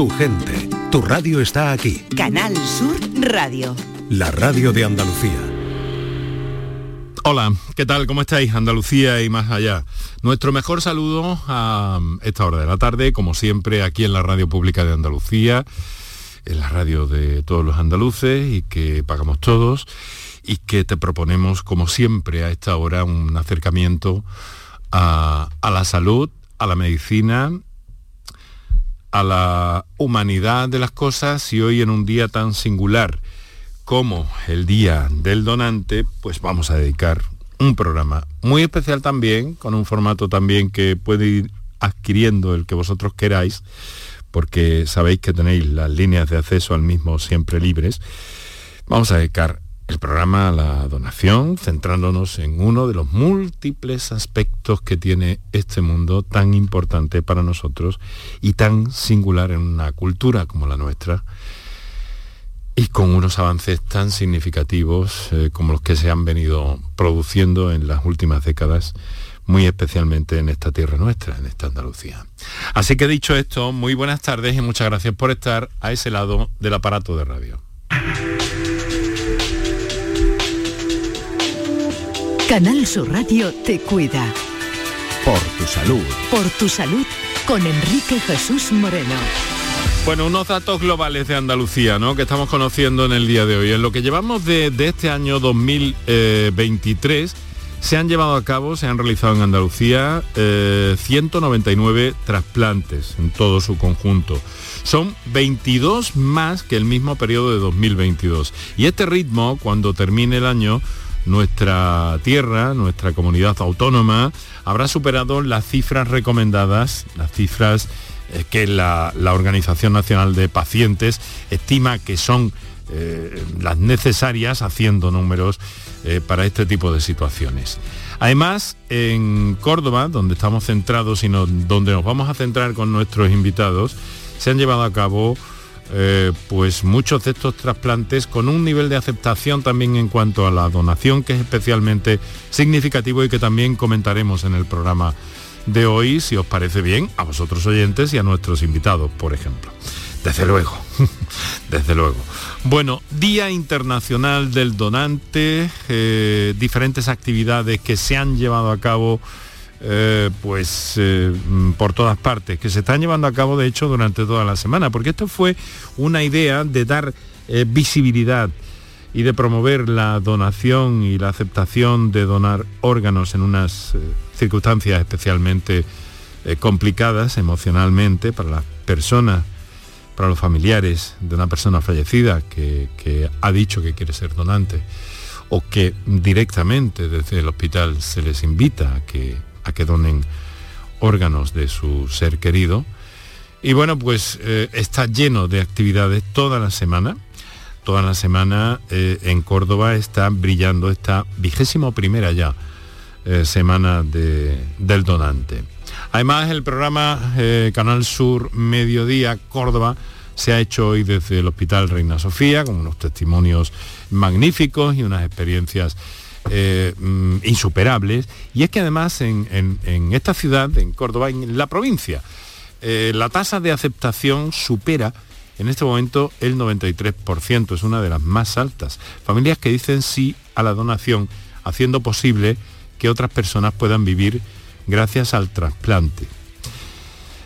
tu gente, tu radio está aquí. Canal Sur Radio. La radio de Andalucía. Hola, ¿qué tal? ¿Cómo estáis? Andalucía y más allá. Nuestro mejor saludo a esta hora de la tarde, como siempre, aquí en la Radio Pública de Andalucía, en la radio de todos los andaluces y que pagamos todos y que te proponemos, como siempre, a esta hora un acercamiento a, a la salud, a la medicina, a la humanidad de las cosas y hoy en un día tan singular como el Día del Donante, pues vamos a dedicar un programa muy especial también, con un formato también que puede ir adquiriendo el que vosotros queráis, porque sabéis que tenéis las líneas de acceso al mismo siempre libres. Vamos a dedicar el programa la donación, centrándonos en uno de los múltiples aspectos que tiene este mundo tan importante para nosotros y tan singular en una cultura como la nuestra, y con unos avances tan significativos eh, como los que se han venido produciendo en las últimas décadas, muy especialmente en esta tierra nuestra, en esta Andalucía. Así que dicho esto, muy buenas tardes y muchas gracias por estar a ese lado del aparato de radio. Canal Sur Radio te cuida. Por tu salud. Por tu salud con Enrique Jesús Moreno. Bueno, unos datos globales de Andalucía, ¿no? Que estamos conociendo en el día de hoy. En lo que llevamos de, este año 2023, se han llevado a cabo, se han realizado en Andalucía 199 eh, trasplantes en todo su conjunto. Son 22 más que el mismo periodo de 2022. Y este ritmo, cuando termine el año, nuestra tierra, nuestra comunidad autónoma, habrá superado las cifras recomendadas, las cifras que la, Organización Nacional de Pacientes estima que son eh, las necesarias haciendo números eh, para este tipo de situaciones. Además, en Córdoba, donde estamos centrados y donde nos vamos a centrar con nuestros invitados, se han llevado a cabo eh, pues muchos de estos trasplantes con un nivel de aceptación también en cuanto a la donación que es especialmente significativo y que también comentaremos en el programa de hoy, si os parece bien, a vosotros oyentes y a nuestros invitados, por ejemplo. Desde luego, desde luego. Bueno, Día Internacional del Donante, eh, diferentes actividades que se han llevado a cabo eh, pues eh, por todas partes, que se están llevando a cabo de hecho durante toda la semana, porque esto fue una idea de dar visibilidad y de promover la donación y la aceptación de donar órganos en unas circunstancias especialmente eh, complicadas emocionalmente para las personas, para los familiares de una persona fallecida que, ha dicho que quiere ser donante o que directamente desde el hospital se les invita a que, a que donen órganos de su ser querido. Y bueno, pues eh, está lleno de actividades toda la semana. Toda la semana eh, en Córdoba está brillando esta vigésimo primera ya eh, semana del donante. Además, el programa Canal Sur Mediodía Córdoba se ha hecho hoy desde el Hospital Reina Sofía, con unos testimonios magníficos y unas experiencias eh, mm, insuperables. Y es que además en, esta ciudad, en Córdoba, en la provincia, la tasa de aceptación supera en este momento el 93%, es una de las más altas. Familias que dicen sí a la donación, haciendo posible que otras personas puedan vivir gracias al trasplante.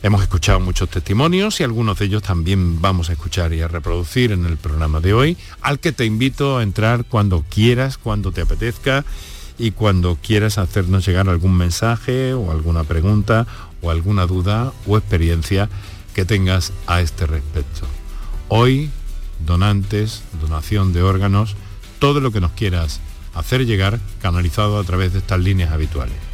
Hemos escuchado muchos testimonios y algunos de ellos también vamos a escuchar y a reproducir en el programa de hoy, al que te invito a entrar cuando quieras, cuando te apetezca y cuando quieras hacernos llegar algún mensaje o alguna pregunta o alguna duda o experiencia que tengas a este respecto. Hoy, donantes, donación de órganos, todo lo que nos quieras hacer llegar canalizado a través de estas líneas habituales.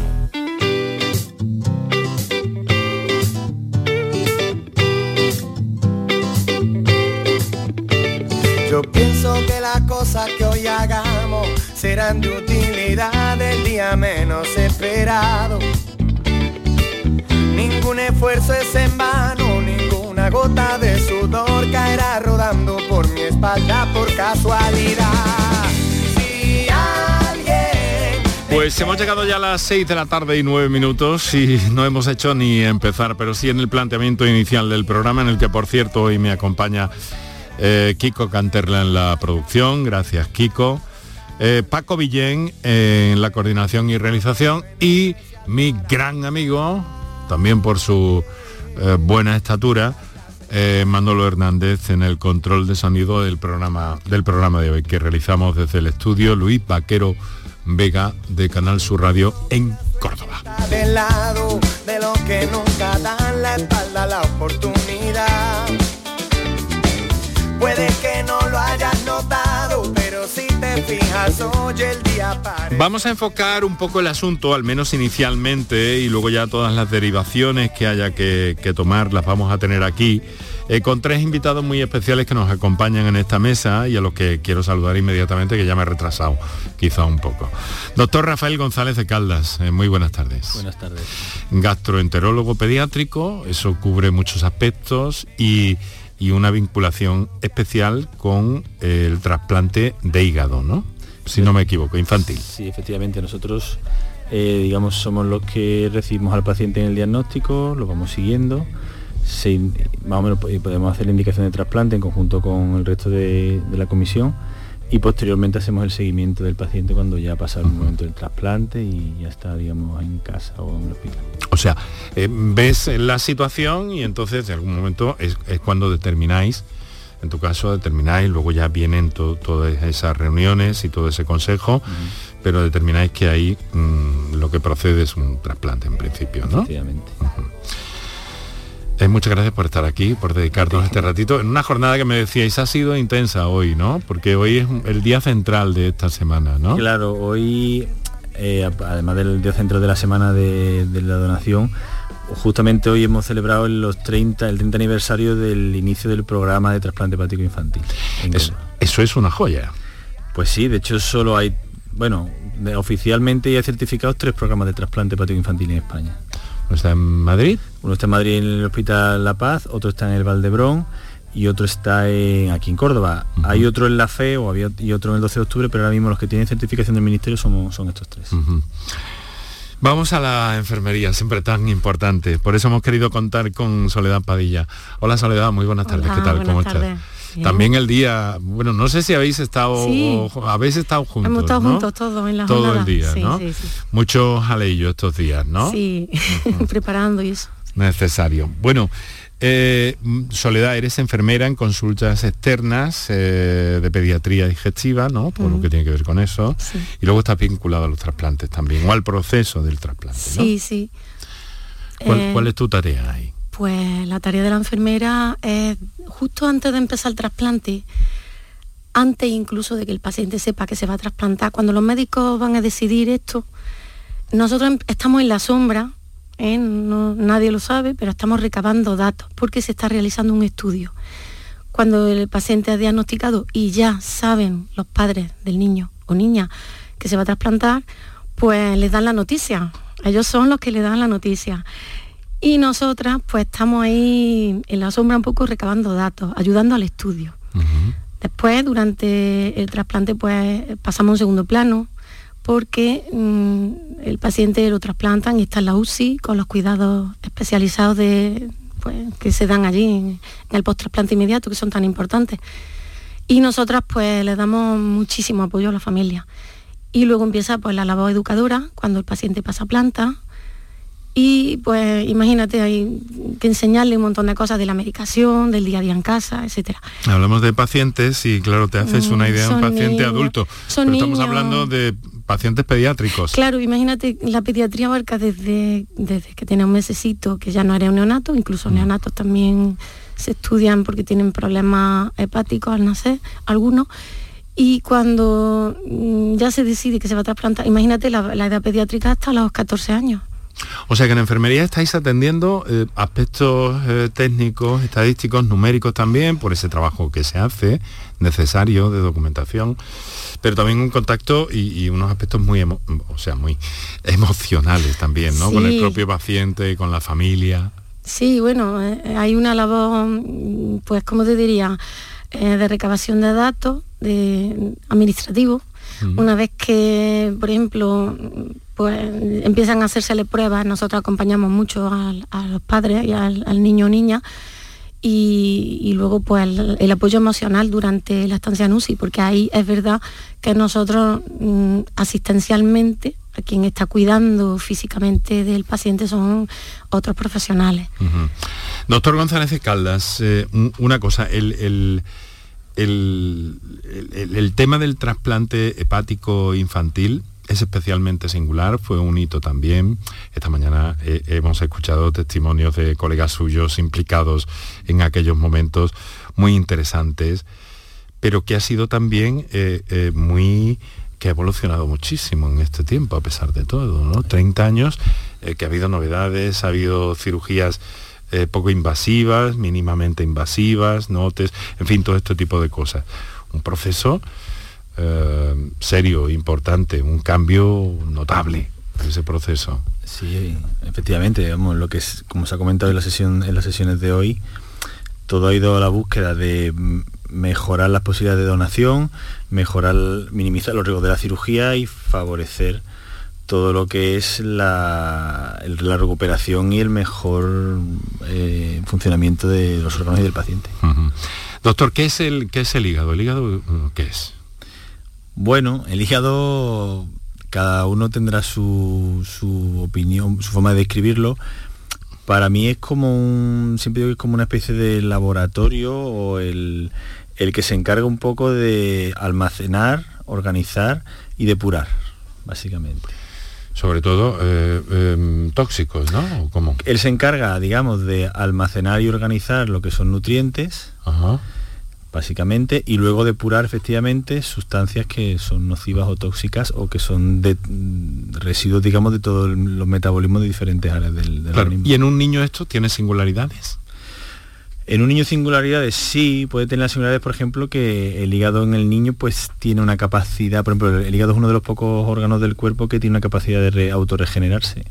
Cosas que hoy hagamos serán de utilidad el día menos esperado. Ningún esfuerzo es en vano, ninguna gota de sudor caerá rodando por mi espalda por casualidad. Si alguien Pues hemos llegado ya a las 6 de la tarde y 9 minutos y no hemos hecho ni empezar, pero sí en el planteamiento inicial del programa, en el que por cierto hoy me acompaña eh, Kiko Canterla en la producción, gracias Kiko, eh, Paco Villén en la coordinación y realización y mi gran amigo, también por su eh, buena estatura, Manolo Hernández en el control de sonido del programa, del programa de hoy que realizamos desde el estudio Luis Vaquero Vega de Canal Sur Radio en Córdoba. Puede que no lo hayas notado, pero si te fijas hoy el día para. Vamos a enfocar un poco el asunto, al menos inicialmente, y luego ya todas las derivaciones que haya que, que tomar las vamos a tener aquí, eh, con tres invitados muy especiales que nos acompañan en esta mesa y a los que quiero saludar inmediatamente, que ya me he retrasado quizá un poco. Doctor Rafael González de Caldas, eh, muy buenas tardes. Buenas tardes. Gastroenterólogo pediátrico, eso cubre muchos aspectos y, y una vinculación especial con el trasplante de hígado, ¿no? Si no me equivoco, infantil. Sí, efectivamente, nosotros, eh, digamos, somos los que recibimos al paciente en el diagnóstico, lo vamos siguiendo, se más o menos po- podemos hacer la indicación de trasplante en conjunto con el resto de la comisión y posteriormente hacemos el seguimiento del paciente cuando ya pasa el momento del trasplante y ya está, digamos, en casa o en el hospital. O sea, eh, ves la situación y entonces en algún momento es, es cuando determináis, en tu caso determináis, luego ya vienen to- todas esas reuniones y todo ese consejo, pero determináis que ahí mm, lo que procede es un trasplante en principio, ¿no? Efectivamente. Eh, muchas gracias por estar aquí, por dedicarnos este ratito. En una jornada que me decíais ha sido intensa hoy, ¿no? Porque hoy es el día central de esta semana, ¿no? Claro, hoy, eh, además del día centro de la semana de, de la donación, justamente hoy hemos celebrado los 30, el 30 aniversario del inicio del programa de trasplante hepático infantil. en Es- Córdoba. eso es una joya. Pues sí, de hecho solo hay, bueno, oficialmente ya certificados tres programas de trasplante hepático infantil en España. ¿Está en Madrid? Uno está en Madrid en el Hospital La Paz, otro está en el Valdebrón y otro está en- aquí en Córdoba. Hay otro en la FE o había, y otro en el 12 de octubre, pero ahora mismo los que tienen certificación del ministerio somos, son estos tres. Vamos a la enfermería, siempre tan importante. Por eso hemos querido contar con Soledad Padilla. Hola Soledad, muy buenas tardes. Hola, ¿Qué tal? ¿Cómo tardes. estás? Bien. También el día, bueno, no sé si habéis estado Sí. o- habéis estado juntos. Hemos estado ¿no? juntos todos en la Todo jornada. el día, Sí, ¿no? sí, sí. Muchos aleillos estos días, ¿no? Sí, preparando y eso. Necesario. Bueno, eh, mm, Soledad, eres enfermera en consultas externas eh, de pediatría digestiva, ¿no? Todo lo que tiene que ver con eso. Sí. Y luego estás vinculado a los trasplantes también, o al proceso del trasplante, ¿no? Sí, sí. ¿Cuál, Eh, cuál es tu tarea ahí? Pues la tarea de la enfermera es justo antes de empezar el trasplante, antes incluso de que el paciente sepa que se va a trasplantar, cuando los médicos van a decidir esto, nosotros em- estamos en la sombra, ¿eh? No- nadie lo sabe, pero estamos recabando datos porque se está realizando un estudio. Cuando el paciente es diagnosticado y ya saben los padres del niño o niña que se va a trasplantar, pues les dan la noticia. Ellos son los que le dan la noticia. Y nosotras pues estamos ahí en la sombra un poco recabando datos, ayudando al estudio. Después, durante el trasplante, pues pasamos a un segundo plano, porque mm, el paciente lo trasplantan y está en la UCI con los cuidados especializados de, pues, que se dan allí en, el post-trasplante inmediato, que son tan importantes. Y nosotras pues le damos muchísimo apoyo a la familia. Y luego empieza pues la labor educadora, cuando el paciente pasa planta. Y pues imagínate, hay que enseñarle un montón de cosas de la medicación, del día a día en casa, etcétera. Hablamos de pacientes y claro, te haces una Mm, idea de un paciente niños, adulto, son pero estamos hablando de pacientes pediátricos. Claro, imagínate, la pediatría abarca desde, desde que tiene un mesecito, que ya no era un neonato, incluso neonatos también se estudian porque tienen problemas hepáticos al nacer, algunos. Y cuando mm, ya se decide que se va a trasplantar, imagínate la, la edad pediátrica hasta los 14 años. O sea que en enfermería estáis atendiendo eh, aspectos eh, técnicos, estadísticos, numéricos también, por ese trabajo que se hace, necesario de documentación, pero también un contacto y, unos aspectos muy, o sea, muy emocionales también, ¿no? Con el propio paciente, con la familia. Sí, bueno, eh, hay una labor, pues, como te diría, de recabación de datos, de administrativo, una vez que, por ejemplo, pues empiezan a hacérsele pruebas, nosotros acompañamos mucho a los padres y al, niño o niña, y, luego pues el, apoyo emocional durante la estancia en UCI, porque ahí es verdad que nosotros mm, asistencialmente, a quien está cuidando físicamente del paciente son otros profesionales. Doctor González Caldas, eh, una cosa, el el, tema del trasplante hepático infantil es especialmente singular, fue un hito también. Esta mañana eh, hemos escuchado testimonios de colegas suyos implicados en aquellos momentos muy interesantes, pero que ha sido también eh, eh, muy que ha evolucionado muchísimo en este tiempo, a pesar de todo, ¿no? 30 años, que ha habido novedades, ha habido cirugías poco invasivas, mínimamente invasivas, notes, en fin, todo este tipo de cosas. Un proceso eh, serio, importante, un cambio notable en ese proceso. Sí, efectivamente, vamos, lo que es, como se ha comentado en la sesión, en las sesiones de hoy, todo ha ido a la búsqueda de mejorar las posibilidades de donación, mejorar, minimizar los riesgos de la cirugía y favorecer todo lo que es la, la recuperación y el mejor eh, funcionamiento de los órganos y del paciente. Doctor, ¿qué es, el, ¿qué es el hígado? ¿El hígado qué es? Bueno, el hígado, cada uno tendrá su, su opinión, su forma de describirlo. Para mí es como un, siempre digo que es como una especie de laboratorio o el, el que se encarga un poco de almacenar, organizar y depurar, básicamente sobre todo eh, em, tóxicos, ¿no? ¿Cómo? Él se encarga, digamos, de almacenar y organizar lo que son nutrientes, básicamente, y luego depurar efectivamente sustancias que son nocivas o tóxicas o que son de, residuos, digamos, de todos los metabolismos de diferentes áreas del, organismo. ¿Y en un niño esto tiene singularidades? En un niño singularidades sí, puede tener las singularidades, por ejemplo, que el hígado en el niño pues tiene una capacidad, por ejemplo, el hígado es uno de los pocos órganos del cuerpo que tiene una capacidad de autorregenerarse,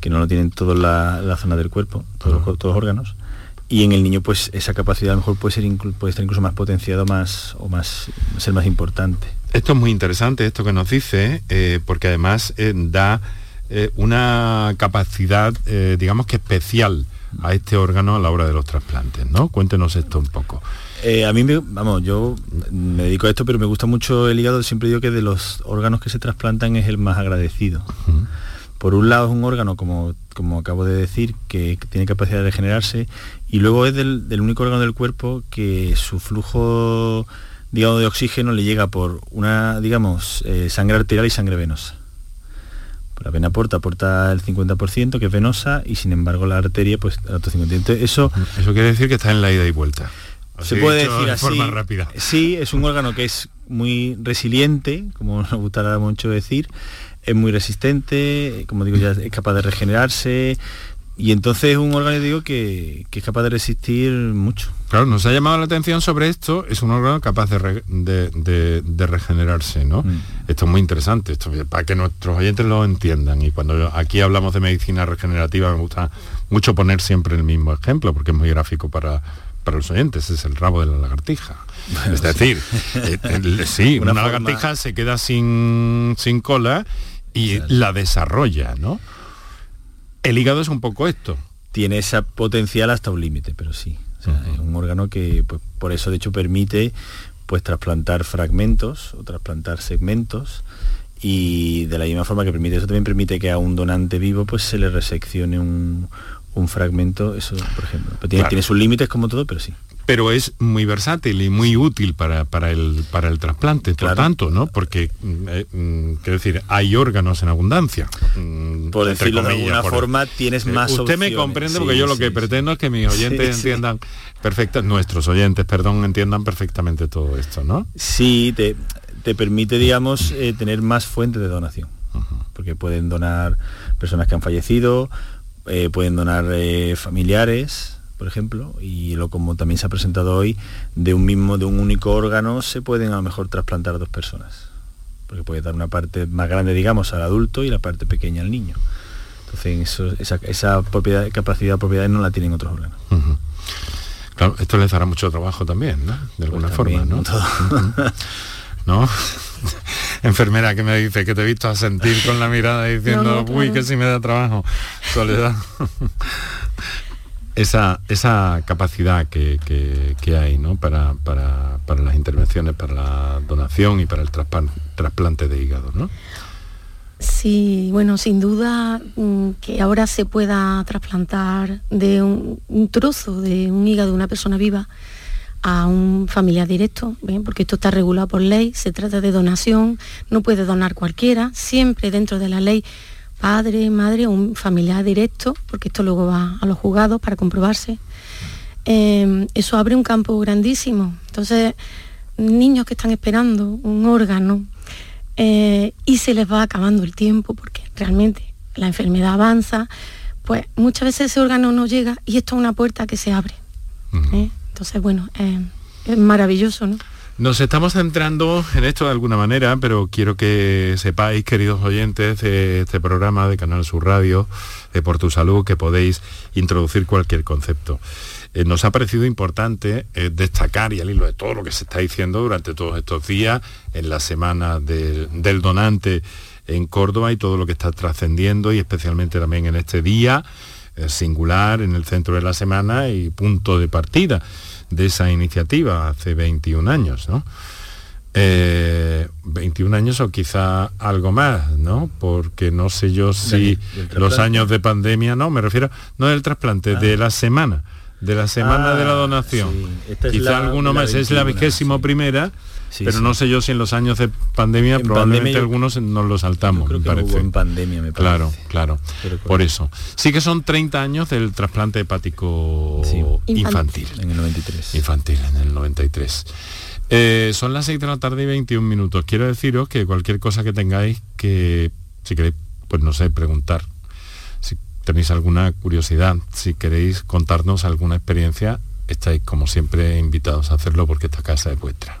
que no lo tienen toda la, zona del cuerpo, todos, los, órganos. Y en el niño pues esa capacidad a lo mejor puede, ser puede estar incluso más potenciado más, o más, ser más importante. Esto es muy interesante, esto que nos dice, eh, porque además eh, da eh, una capacidad, digamos que especial a este órgano a la hora de los trasplantes, ¿no? Cuéntenos esto un poco. Eh, a mí, me, vamos, yo me dedico a esto, pero me gusta mucho el hígado. Siempre digo que de los órganos que se trasplantan es el más agradecido. Por un lado es un órgano, como, como acabo de decir, que, tiene capacidad de regenerarse, y luego es del, único órgano del cuerpo que su flujo, digamos, de oxígeno le llega por una, digamos, eh, sangre arterial y sangre venosa. La vena aporta, aporta el 50%, que es venosa, y sin embargo la arteria, pues el otro 50%. eso, eso quiere decir que está en la ida y vuelta. se puede decir de así. Forma rápida. Sí, es un órgano que es muy resiliente, como nos gustará mucho decir, es muy resistente, como digo, ya es capaz de regenerarse, y entonces es un órgano, digo, que, es capaz de resistir mucho. Claro, nos ha llamado la atención sobre esto, es un órgano capaz de, regenerarse, ¿no? Mm. Esto es muy interesante, esto, para que nuestros oyentes lo entiendan. Y cuando aquí hablamos de medicina regenerativa me gusta mucho poner siempre el mismo ejemplo, porque es muy gráfico para, para los oyentes, es el rabo de la lagartija. es decir, eh, sí, una, lagartija se queda sin, sin cola y la desarrolla, ¿no? El hígado es un poco esto. Tiene esa potencial hasta un límite, pero sí. Es un órgano que pues, por eso de hecho permite pues trasplantar fragmentos o trasplantar segmentos y de la misma forma que permite eso también permite que a un donante vivo pues se le reseccione un, fragmento, eso por ejemplo. tiene, tiene sus límites como todo, pero sí pero es muy versátil y muy útil para, para, el, para el trasplante, por tanto, ¿no? Porque, mm, eh, mm, quiero decir, hay órganos en abundancia. Mm, por decirlo de alguna forma, tienes eh, más Usted me comprende porque yo lo que pretendo es que mis oyentes entiendan perfecta, nuestros oyentes, perdón, entiendan perfectamente todo esto, ¿no? Sí, te, te permite, digamos, eh, tener más fuentes de donación. porque pueden donar personas que han fallecido, eh, pueden donar familiares, por ejemplo, y lo como también se ha presentado hoy, de un mismo, de un único órgano, se pueden a lo mejor trasplantar dos personas, porque puede dar una parte más grande, digamos, al adulto y la parte pequeña al niño. Entonces, esa, esa propiedad, capacidad de propiedad no la tienen otros órganos. Claro, esto les dará mucho trabajo también, ¿no? De alguna pues forma, ¿no? ¿No? Enfermera que me dice que te he visto a sentir con la mirada diciendo, uy, que si me da trabajo, soledad. esa, esa capacidad que, hay ¿no? para, para, para, las intervenciones, para la donación y para el trasplante de hígado, ¿no? Sí, bueno, sin duda mm, que ahora se pueda trasplantar de un, trozo de un hígado de una persona viva a un familiar directo, porque esto está regulado por ley, se trata de donación, no puede donar cualquiera, siempre dentro de la ley padre, madre un familiar directo, porque esto luego va a los juzgados para comprobarse. Em, eso abre un campo grandísimo. Entonces, niños que están esperando un órgano, eh, y se les va acabando el tiempo porque realmente la enfermedad avanza, pues muchas veces ese órgano no llega y esto es una puerta que se abre. ¿eh? Entonces, bueno, es maravilloso, ¿no? Nos estamos centrando en esto de alguna manera, pero quiero que sepáis, queridos oyentes de este programa de Canal Sur Radio, de Por Tu Salud, que podéis introducir cualquier concepto. Eh, nos ha parecido importante eh, destacar y al hilo de todo lo que se está diciendo durante todos estos días, en la semana del donante en Córdoba y todo lo que está trascendiendo y especialmente también en este día eh, singular en el centro de la semana y punto de partida de esa iniciativa hace 21 años, ¿no? 21 años o quizá algo más, ¿no? Porque no sé yo si los años de pandemia, no, me refiero, no del trasplante, de ah. la semana de la semana de la ah, donación. Quizá alguno más, es la vigésimo primera, pero no sé yo si en los años de pandemia probablemente algunos nos lo saltamos, me parece. en pandemia, me parece. Claro, claro. Por eso. Sí que son 30 años del trasplante hepático infantil. En el 93. Infantil, en el 93. Eh, son las 6 de la tarde y 21 minutos. Quiero deciros que cualquier cosa que tengáis que, si queréis, pues no sé, preguntar tenéis alguna curiosidad, si queréis contarnos alguna experiencia, estáis como siempre invitados a hacerlo porque esta casa es vuestra.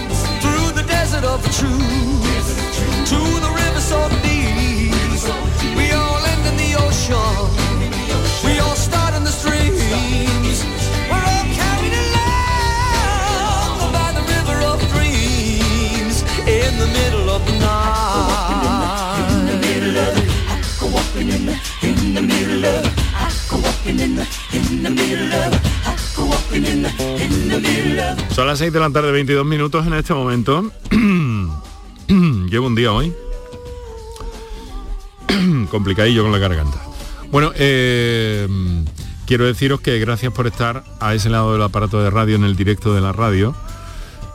desert of truth to the river so deep. We all end in the ocean. We all start in the streams. We're all carried along by the river of dreams in the middle of the night. In the middle of it, I go walking in the, in the middle of. Son las 6 de la tarde, 22 minutos en este momento. Llevo un día hoy. Complicadillo con la garganta. Bueno, eh, quiero deciros que gracias por estar a ese lado del aparato de radio en el directo de la radio.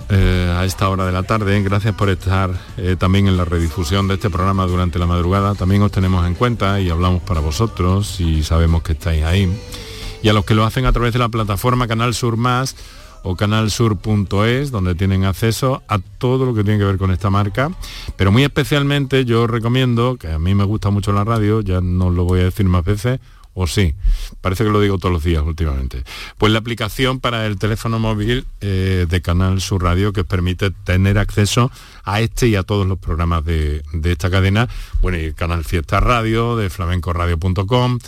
Eh, a esta hora de la tarde. Gracias por estar eh, también en la redifusión de este programa durante la madrugada. También os tenemos en cuenta y hablamos para vosotros y sabemos que estáis ahí. Y a los que lo hacen a través de la plataforma Canal Sur Más o canalsur.es, donde tienen acceso a todo lo que tiene que ver con esta marca. Pero muy especialmente yo recomiendo, que a mí me gusta mucho la radio, ya no lo voy a decir más veces, o sí, parece que lo digo todos los días últimamente. Pues la aplicación para el teléfono móvil eh, de Canal Sur Radio que permite tener acceso a este y a todos los programas de, esta cadena. Bueno, y Canal Fiesta Radio, de flamencoradio.com,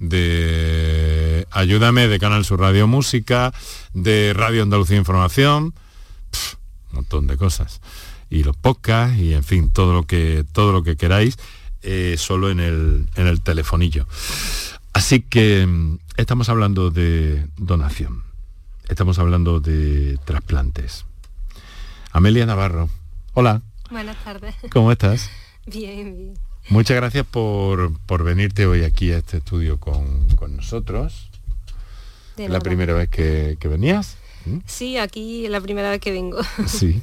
de Ayúdame, de Canal Sur Radio Música, de Radio Andalucía Información, un montón de cosas. Y los podcasts y en fin, todo lo que, todo lo que queráis, eh, solo en el, en el telefonillo. Así que mm, estamos hablando de donación, estamos hablando de trasplantes. Amelia Navarro, hola. Buenas tardes. ¿Cómo estás? Bien, bien. Muchas gracias por, por venirte hoy aquí a este estudio con, con nosotros. De la nada. primera vez que, que venías. ¿Mm? Sí, aquí es la primera vez que vengo. Sí.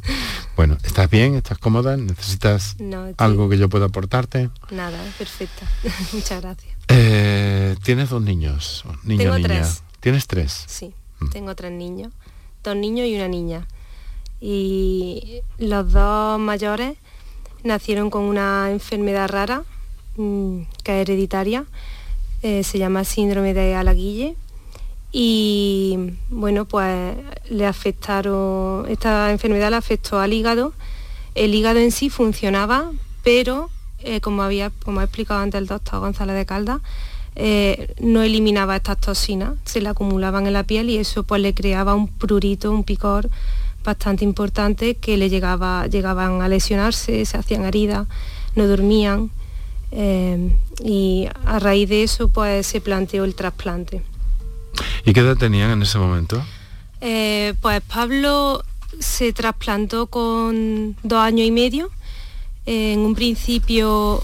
Bueno, ¿estás bien? ¿Estás cómoda? ¿Necesitas No, estoy- algo que yo pueda aportarte? Nada, perfecta. Muchas gracias. Eh, Tienes dos niños, niño Tengo niña. tres. ¿Tienes tres? Sí, Mm. tengo tres niños, dos niños y una niña. Y los dos mayores nacieron con una enfermedad rara mm, que es hereditaria, eh, se llama síndrome de Alaguille. Y bueno, pues le afectaron, esta enfermedad le afectó al hígado. El hígado en sí funcionaba, pero eh, como había, como ha explicado antes el doctor González de Caldas, eh, no eliminaba estas toxinas, se le acumulaban en la piel y eso pues le creaba un prurito, un picor bastante importante que le llegaba, llegaban a lesionarse, se hacían heridas, no dormían eh, y a raíz de eso pues se planteó el trasplante. ¿Y qué edad tenían en ese momento? Eh, pues Pablo se trasplantó con dos años y medio. En un principio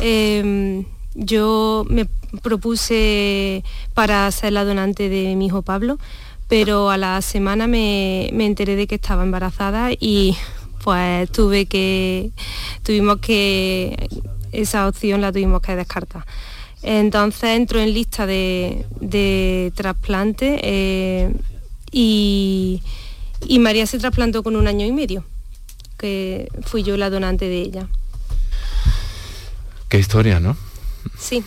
eh, yo me propuse para ser la donante de mi hijo Pablo, pero a la semana me, me enteré de que estaba embarazada y pues tuve que, tuvimos que, esa opción la tuvimos que descartar. Entonces entró en lista de, de trasplante eh, y, y María se trasplantó con un año y medio, que fui yo la donante de ella. Qué historia, ¿no? Sí,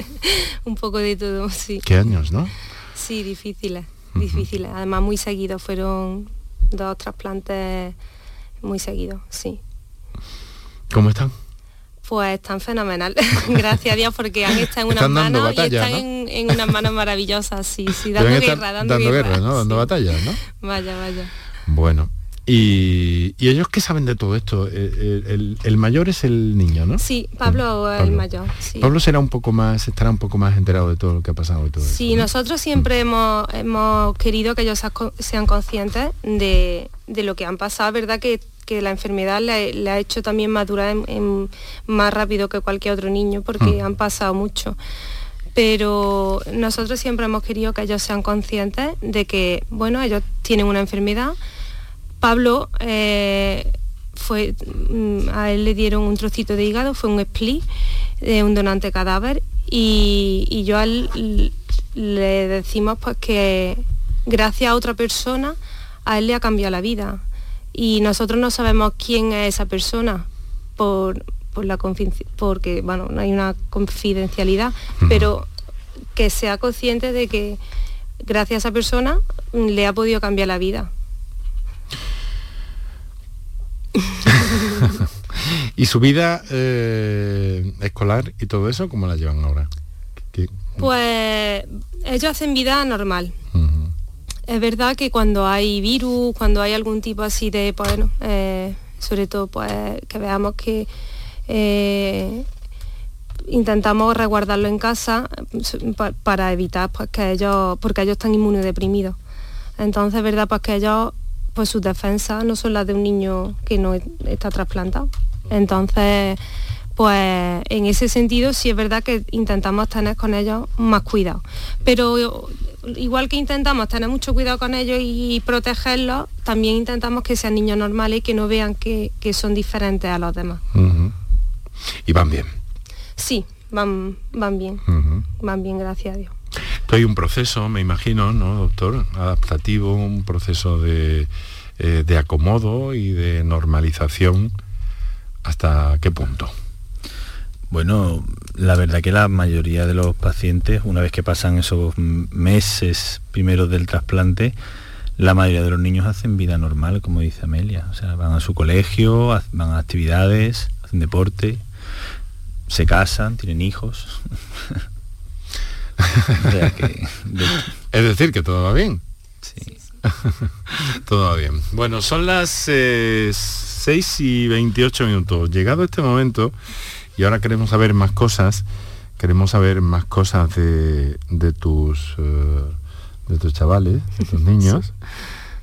un poco de todo, sí. Qué años, ¿no? Sí, difíciles, difíciles. Además muy seguidos, fueron dos trasplantes muy seguidos, sí. ¿Cómo están? Pues están fenomenal, gracias a Dios, porque han estado en unas Están dando manos batalla, y están ¿no? en, en unas manos maravillosas, sí, sí, dando guerra, dando, guerra. ¿no? Dando sí. batalla, ¿no? Vaya, vaya. Bueno. ¿Y, y ellos qué saben de todo esto? El, el- el mayor es el niño, ¿no? Sí, Pablo es el mayor. Sí. Pablo será un poco más, estará un poco más enterado de todo lo que ha pasado y todo eso. Sí, ¿no? nosotros siempre hemos, hemos querido que ellos sean conscientes de, de lo que han pasado, ¿verdad? Que, que la enfermedad le, le ha hecho también madurar en- en- más rápido que cualquier otro niño porque Mm. han pasado mucho. Pero nosotros siempre hemos querido que ellos sean conscientes de que, bueno, ellos tienen una enfermedad. Pablo eh, fue, mm, a él le dieron un trocito de hígado, fue un split, de un donante cadáver, y, y yo a él l- le decimos pues que gracias a otra persona a él le ha cambiado la vida. Y nosotros no sabemos quién es esa persona por, por la porque bueno, no hay una confidencialidad, pero que sea consciente de que gracias a esa persona le ha podido cambiar la vida. ¿Y su vida eh, escolar y todo eso, cómo la llevan ahora? ¿Qué- Pues ellos hacen vida normal. Es verdad que cuando hay virus, cuando hay algún tipo así de, pues, bueno, eh, sobre todo pues que veamos que eh, intentamos resguardarlo en casa pa- para evitar pues que ellos, porque ellos están inmunodeprimidos. Entonces es verdad pues que ellos, pues sus defensas no son las de un niño que no está trasplantado. Entonces, pues en ese sentido sí es verdad que intentamos tener con ellos más cuidado. Pero igual que intentamos tener mucho cuidado con ellos y protegerlos, también intentamos que sean niños normales y que no vean que, que son diferentes a los demás. Y van bien. Sí, van, van bien, van bien, gracias a Dios. Esto hay un proceso, me imagino, ¿no, doctor? Adaptativo, un proceso de, eh, de acomodo y de normalización. ¿Hasta qué punto? Bueno, la verdad que la mayoría de los pacientes, una vez que pasan esos meses primeros del trasplante, la mayoría de los niños hacen vida normal, como dice Amelia. O sea, van a su colegio, van a actividades, hacen deporte, se casan, tienen hijos. O sea que, de- Es decir, que todo va bien. sí. Todo va bien. Bueno, son las eh, 6 y 28 minutos. Llegado este momento, y ahora queremos saber más cosas, queremos saber más cosas de, de tus, eh, de tus chavales, de tus niños.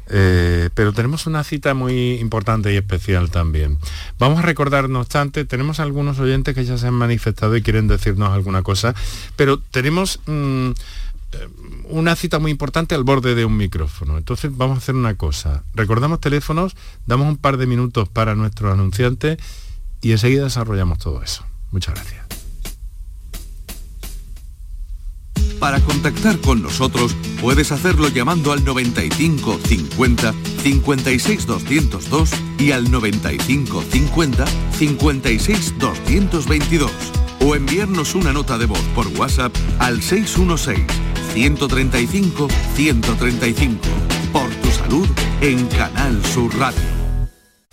Eh, pero tenemos una cita muy importante y especial también. Vamos a recordar, no obstante, tenemos algunos oyentes que ya se han manifestado y quieren decirnos alguna cosa, pero tenemos mm, eh, una cita muy importante al borde de un micrófono. Entonces vamos a hacer una cosa. Recordamos teléfonos, damos un par de minutos para nuestro anunciante y enseguida desarrollamos todo eso. Muchas gracias. Para contactar con nosotros puedes hacerlo llamando al 95 50 56 202 y al 95 50 56 222 o enviarnos una nota de voz por WhatsApp al 616 135 135. Por tu salud en Canal Sur Radio.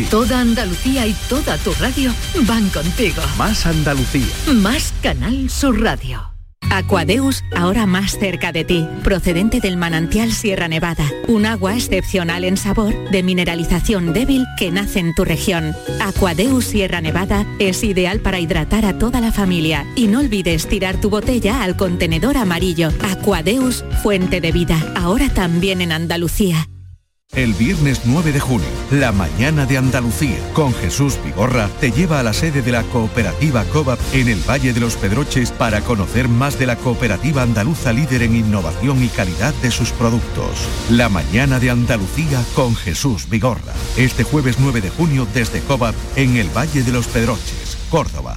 Toda Andalucía y toda tu radio van contigo. Más Andalucía. Más Canal Sur Radio. Aquadeus, ahora más cerca de ti, procedente del manantial Sierra Nevada, un agua excepcional en sabor, de mineralización débil que nace en tu región. Aquadeus Sierra Nevada es ideal para hidratar a toda la familia y no olvides tirar tu botella al contenedor amarillo. Aquadeus, fuente de vida, ahora también en Andalucía. El viernes 9 de junio, la mañana de Andalucía, con Jesús Vigorra, te lleva a la sede de la cooperativa COVAP en el Valle de los Pedroches para conocer más de la cooperativa andaluza líder en innovación y calidad de sus productos. La mañana de Andalucía con Jesús Vigorra. Este jueves 9 de junio desde COVAP en el Valle de los Pedroches, Córdoba.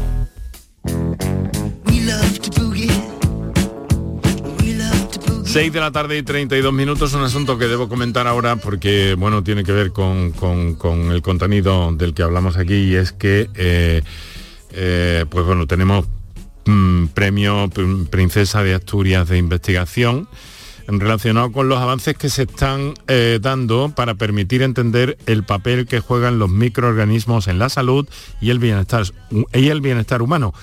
6 de la tarde y 32 minutos, un asunto que debo comentar ahora porque, bueno, tiene que ver con, con- el contenido del que hablamos aquí y es que, eh, eh, pues bueno, tenemos mm, premio Pr- Princesa de Asturias de Investigación relacionado con los avances que se están eh, dando para permitir entender el papel que juegan los microorganismos en la salud y el bienestar, y el bienestar humano.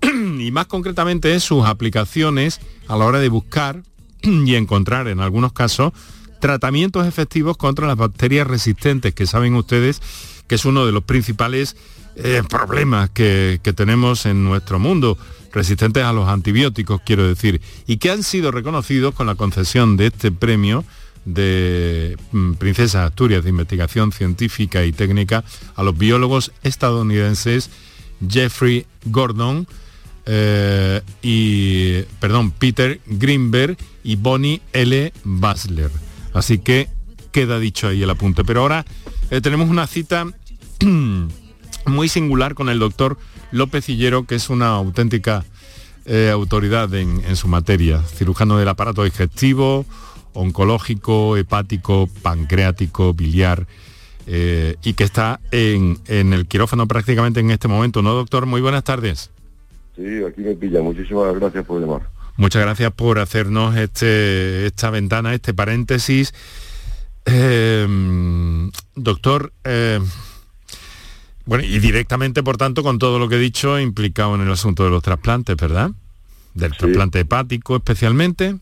y más concretamente sus aplicaciones a la hora de buscar y encontrar en algunos casos tratamientos efectivos contra las bacterias resistentes, que saben ustedes que es uno de los principales eh, problemas que, que tenemos en nuestro mundo, resistentes a los antibióticos, quiero decir, y que han sido reconocidos con la concesión de este premio de mm, Princesa Asturias de Investigación Científica y Técnica a los biólogos estadounidenses Jeffrey Gordon, eh, y, perdón, Peter Greenberg y Bonnie L. Basler. Así que queda dicho ahí el apunte. Pero ahora eh, tenemos una cita muy singular con el doctor López Hillero, que es una auténtica eh, autoridad en, su materia, cirujano del aparato digestivo, oncológico, hepático, pancreático, biliar, y que está en el quirófano prácticamente en este momento. ¿No, doctor? Muy buenas tardes. Sí, aquí me pilla. Muchísimas gracias por llamar. Muchas gracias por hacernos este, esta ventana, este paréntesis. Eh, doctor, eh, bueno, y directamente, por tanto, con todo lo que he dicho, implicado en el asunto de los trasplantes, ¿verdad? Del trasplante hepático especialmente.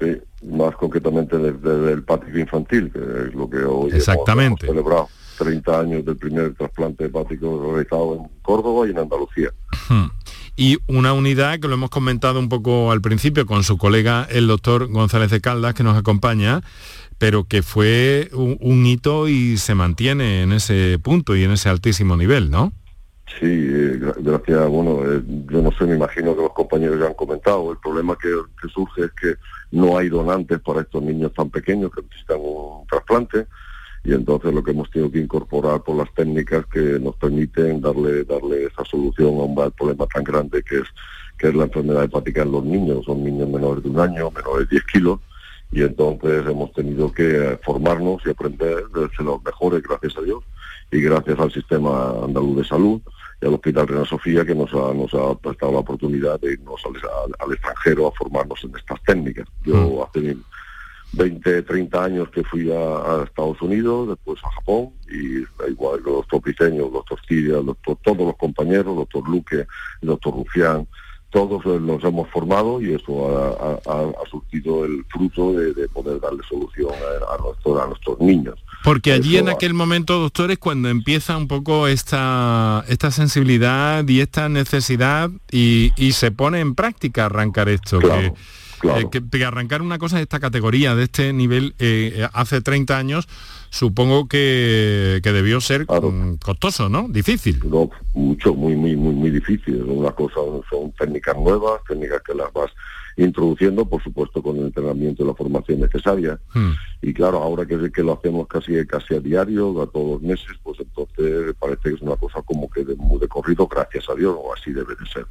Sí, más concretamente desde el hepático infantil, que es lo que hoy hemos- Exactamente. hemos celebrado. 30 años del primer trasplante hepático realizado en Córdoba y en Andalucía. Hmm. Y una unidad que lo hemos comentado un poco al principio con su colega el doctor González de Caldas que nos acompaña, pero que fue un, hito y se mantiene en ese punto y en ese altísimo nivel, ¿no? Sí, eh, gracias. Bueno, eh, yo no sé, me imagino que los compañeros ya han comentado. El problema que, que, surge es que no hay donantes para estos niños tan pequeños que necesitan un trasplante y entonces lo que hemos tenido que incorporar por las técnicas que nos permiten darle darle esa solución a un problema tan grande que es que es la enfermedad hepática en los niños. Son niños menores de un año, menores de 10 kilos y entonces hemos tenido que formarnos y aprender de los mejores, gracias a Dios, y gracias al sistema andaluz de salud y al Hospital Reina Sofía que nos ha, nos ha prestado la oportunidad de irnos al, extranjero a formarnos en estas técnicas. Yo mm. hace 20, 30 años que fui a, Estados Unidos, después a Japón, y igual los doctor Piseño, el doctor Tiria, todos los compañeros, el doctor Luque, el doctor Rufián, todos nos hemos formado y eso ha, surtido el fruto de, poder darle solución a, a nuestros niños. Porque allí en aquel momento, doctores, cuando empieza un poco esta, esta sensibilidad y esta necesidad y, se pone en práctica arrancar esto. que, eh, que, arrancar una cosa de esta categoría, de este nivel, eh, hace 30 años, supongo que, que debió ser costoso, ¿no? Difícil. No, mucho, muy, muy, muy, muy difícil. Una cosa, son técnicas nuevas, técnicas que las vas introduciendo, por supuesto, con el entrenamiento y la formación necesaria. Hmm. Y claro, ahora que, que lo hacemos casi, casi a diario, a todos los meses, pues entonces parece que es una cosa como que de, muy de corrido, gracias a Dios, o así debe de ser.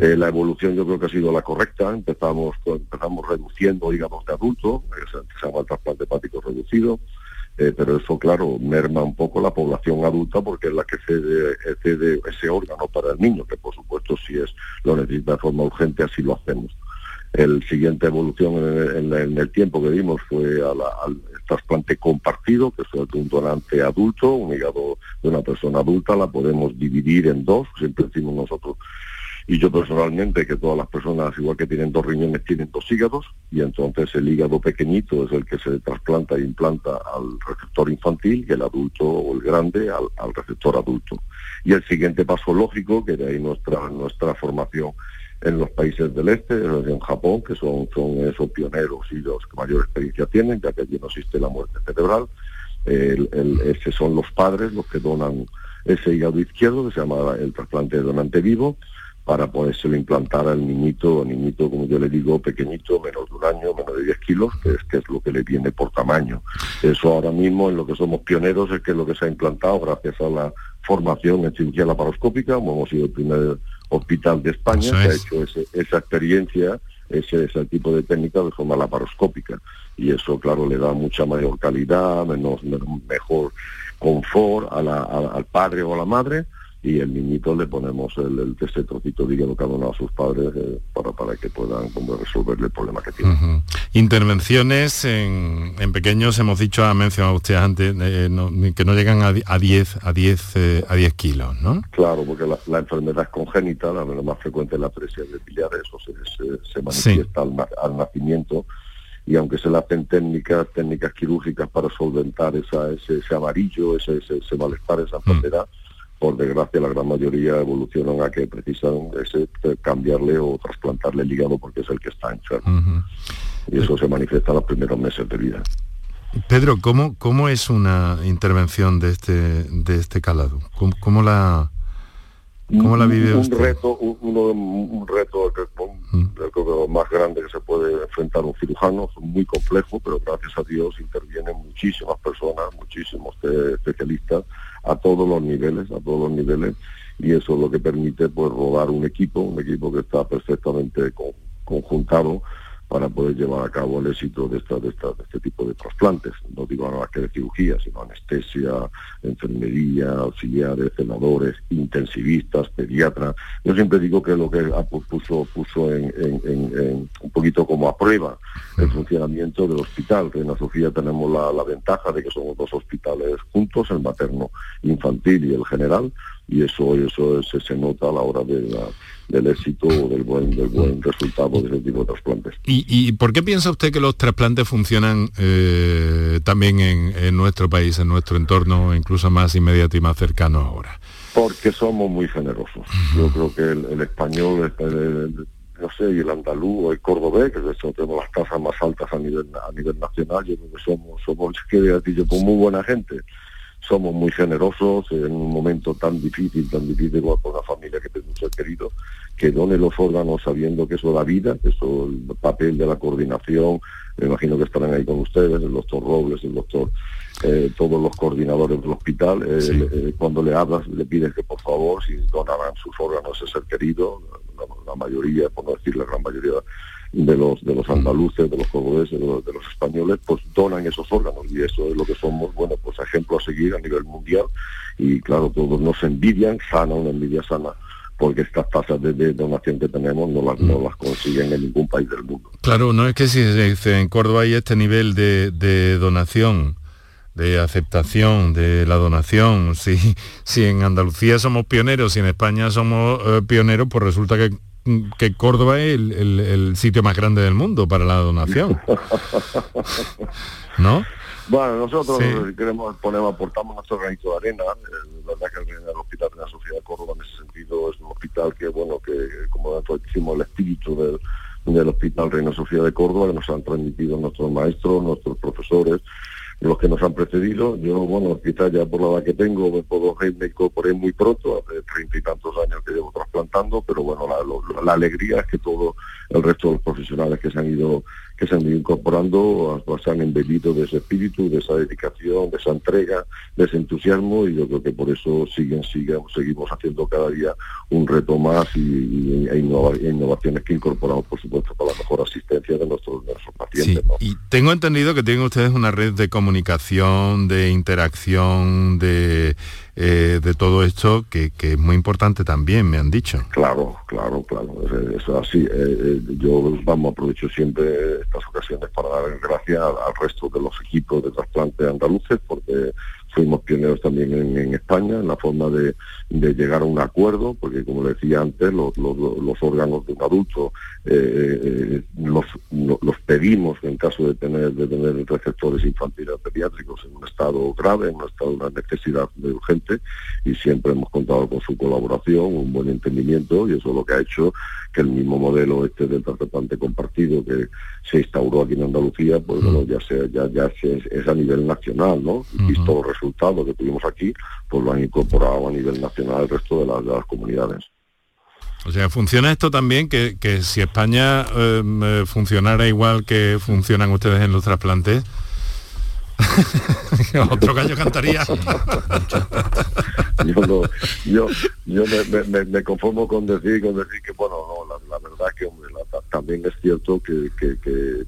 Eh, la evolución yo creo que ha sido la correcta. Empezamos, empezamos reduciendo hígados de adulto, se llama el trasplante hepático reducido. Eh, pero eso, claro, merma un poco la población adulta porque es la que cede, cede, ese órgano para el niño, que por supuesto si es lo necesita de forma urgente, así lo hacemos. El siguiente evolución en el, tiempo que dimos fue al trasplante compartido, que es un donante adulto, un hígado de una persona adulta, la podemos dividir en dos, siempre decimos nosotros y yo personalmente, que todas las personas, igual que tienen dos riñones, tienen dos hígados, y entonces el hígado pequeñito es el que se trasplanta e implanta al receptor infantil y el adulto o el grande al, receptor adulto. Y el siguiente paso lógico, que de ahí nuestra, nuestra formación en los países del este, en Japón, que son, son esos pioneros y los que mayor experiencia tienen, ya que allí no existe la muerte cerebral. El, son los padres los que donan ese hígado izquierdo, que se llama el trasplante de donante vivo, para podérselo implantar al niñito, niñito, como yo le digo, pequeñito, menos de un año, menos de 10 kilos, que es, que es lo que le viene por tamaño. Eso ahora mismo en lo que somos pioneros es que es lo que se ha implantado gracias a la formación en cirugía laparoscópica, como hemos sido el primer hospital de España que ha hecho esa experiencia, ese, ese tipo de técnica de forma laparoscópica. Y eso, claro, le da mucha mayor calidad, menos, mejor confort al padre o a la madre y el niñito le ponemos el, el ese trocito de hígado cada uno a sus padres eh, para, para que puedan como, resolverle el problema que tiene. Intervenciones en, pequeños, hemos dicho, ha mencionado usted antes, eh, que no llegan a, 10 a 10 eh, a 10 kilos, ¿no? Claro, porque la, enfermedad es congénita, la, más frecuente es la presión de biliares, eso se, se, manifiesta al, nacimiento y aunque se le hacen técnicas, técnicas quirúrgicas para solventar esa, ese, amarillo, ese, ese, malestar, esa mm. Por desgracia la gran mayoría evolucionan a que precisan ese, cambiarle o trasplantarle el hígado porque es el que está enfermo. Y eso se manifiesta en los primeros meses de vida. Pedro, ¿cómo, cómo es una intervención de este, de este calado? ¿Cómo, la, cómo la vive un, reto, un, reto que, más grande que se puede enfrentar un cirujano, muy complejo, pero gracias a Dios intervienen muchísimas personas, muchísimos especialistas a todos los niveles, a todos los niveles, y eso es lo que permite pues rodar un equipo, un equipo que está perfectamente conjuntado para poder llevar a cabo el éxito de, esta, de, esta, de este tipo de trasplantes. No digo más que de cirugía, sino anestesia, enfermería, auxiliares, celadores, intensivistas, pediatras. Yo siempre digo que lo que puso, puso en, un poquito como a prueba el funcionamiento del hospital. Que en la Sofía tenemos la, la ventaja de que somos dos hospitales juntos, el materno infantil y el general, y eso, eso se, se nota a la hora de la del éxito o del buen, del buen resultado de ese tipo de trasplantes. ¿Y, por qué piensa usted que los trasplantes funcionan eh, también en, nuestro país, en nuestro entorno, incluso más inmediato y más cercano ahora? Porque somos muy generosos. Yo creo que el, español, no sé, y el andaluz o el cordobés, que de hecho tenemos las tasas más altas a nivel a nivel nacional, yo creo que somos, somos que yo, pues muy buena gente somos muy generosos en un momento tan difícil, tan difícil como con una familia que tiene un ser querido, que done los órganos sabiendo que eso da vida, que eso el papel de la coordinación, me imagino que estarán ahí con ustedes, el doctor Robles, el doctor, eh, todos los coordinadores del hospital, eh, eh, cuando le hablas le pides que por favor, si donarán sus órganos a ese ser querido, la, la mayoría, por no decir la gran mayoría de los de los andaluces, de los cordobeses, de los, de los, españoles, pues donan esos órganos. Y eso es lo que somos, bueno, pues ejemplo a seguir a nivel mundial. Y claro, todos nos envidian, sana una envidia sana porque estas tasas de, donación que tenemos no las, no las consiguen en ningún país del mundo. Claro, no es que si se dice en Córdoba hay este nivel de, de donación, de aceptación de la donación, si, si en Andalucía somos pioneros, si en España somos eh, pioneros, pues resulta que que Córdoba es el, sitio más grande del mundo para la donación. ¿No? Bueno, nosotros queremos, ponemos, aportamos nuestro granito de arena. Eh, la verdad que el, Hospital de la Sociedad de Córdoba en ese sentido es un hospital que, bueno, que como decimos, el espíritu del, del Hospital Reina Sofía de Córdoba, que nos han transmitido nuestros maestros, nuestros profesores, los que nos han precedido. Yo, bueno, quizás ya por la edad que tengo, me puedo me incorporé muy pronto, hace treinta y tantos años que llevo trasplantando, pero bueno, la, alegría es que todo el resto de los profesionales que se han ido que se han ido incorporando pues, se han embellido de ese espíritu, de esa dedicación, de esa entrega, de ese entusiasmo y yo creo que por eso siguen, siguen seguimos haciendo cada día un reto más y, e, innovaciones que incorporamos, por supuesto, para la mejor asistencia de nuestros, pacientes. Y tengo entendido que tienen ustedes una red de comunicación, de interacción, de eh, de todo esto que, es muy importante también, me han dicho. Claro, claro, claro, eso es así. Eh, eh, yo vamos, aprovecho siempre estas ocasiones para dar gracias al resto de los equipos de trasplante andaluces porque fuimos pioneros también en, España en la forma de, llegar a un acuerdo, porque como decía antes, los, órganos de un adulto eh, eh, los, los, pedimos en caso de tener, de tener receptores infantiles pediátricos en un estado grave, en un estado de una necesidad de urgente, y siempre hemos contado con su colaboración, un buen entendimiento, y eso es lo que ha hecho que el mismo modelo este del trasplante compartido que se instauró aquí en Andalucía, pues bueno, ya sea, ya, ya es, a nivel nacional, ¿no? Visto resultados que tuvimos aquí, pues lo han incorporado a nivel nacional el resto de las, comunidades. O sea, funciona esto también, que, si España em, eh, funcionara igual que funcionan ustedes en los trasplantes, otro gallo cantaría. yo, yo, yo me, conformo con decir, con decir que, bueno, no, la, verdad que hombre, también es cierto que, que, que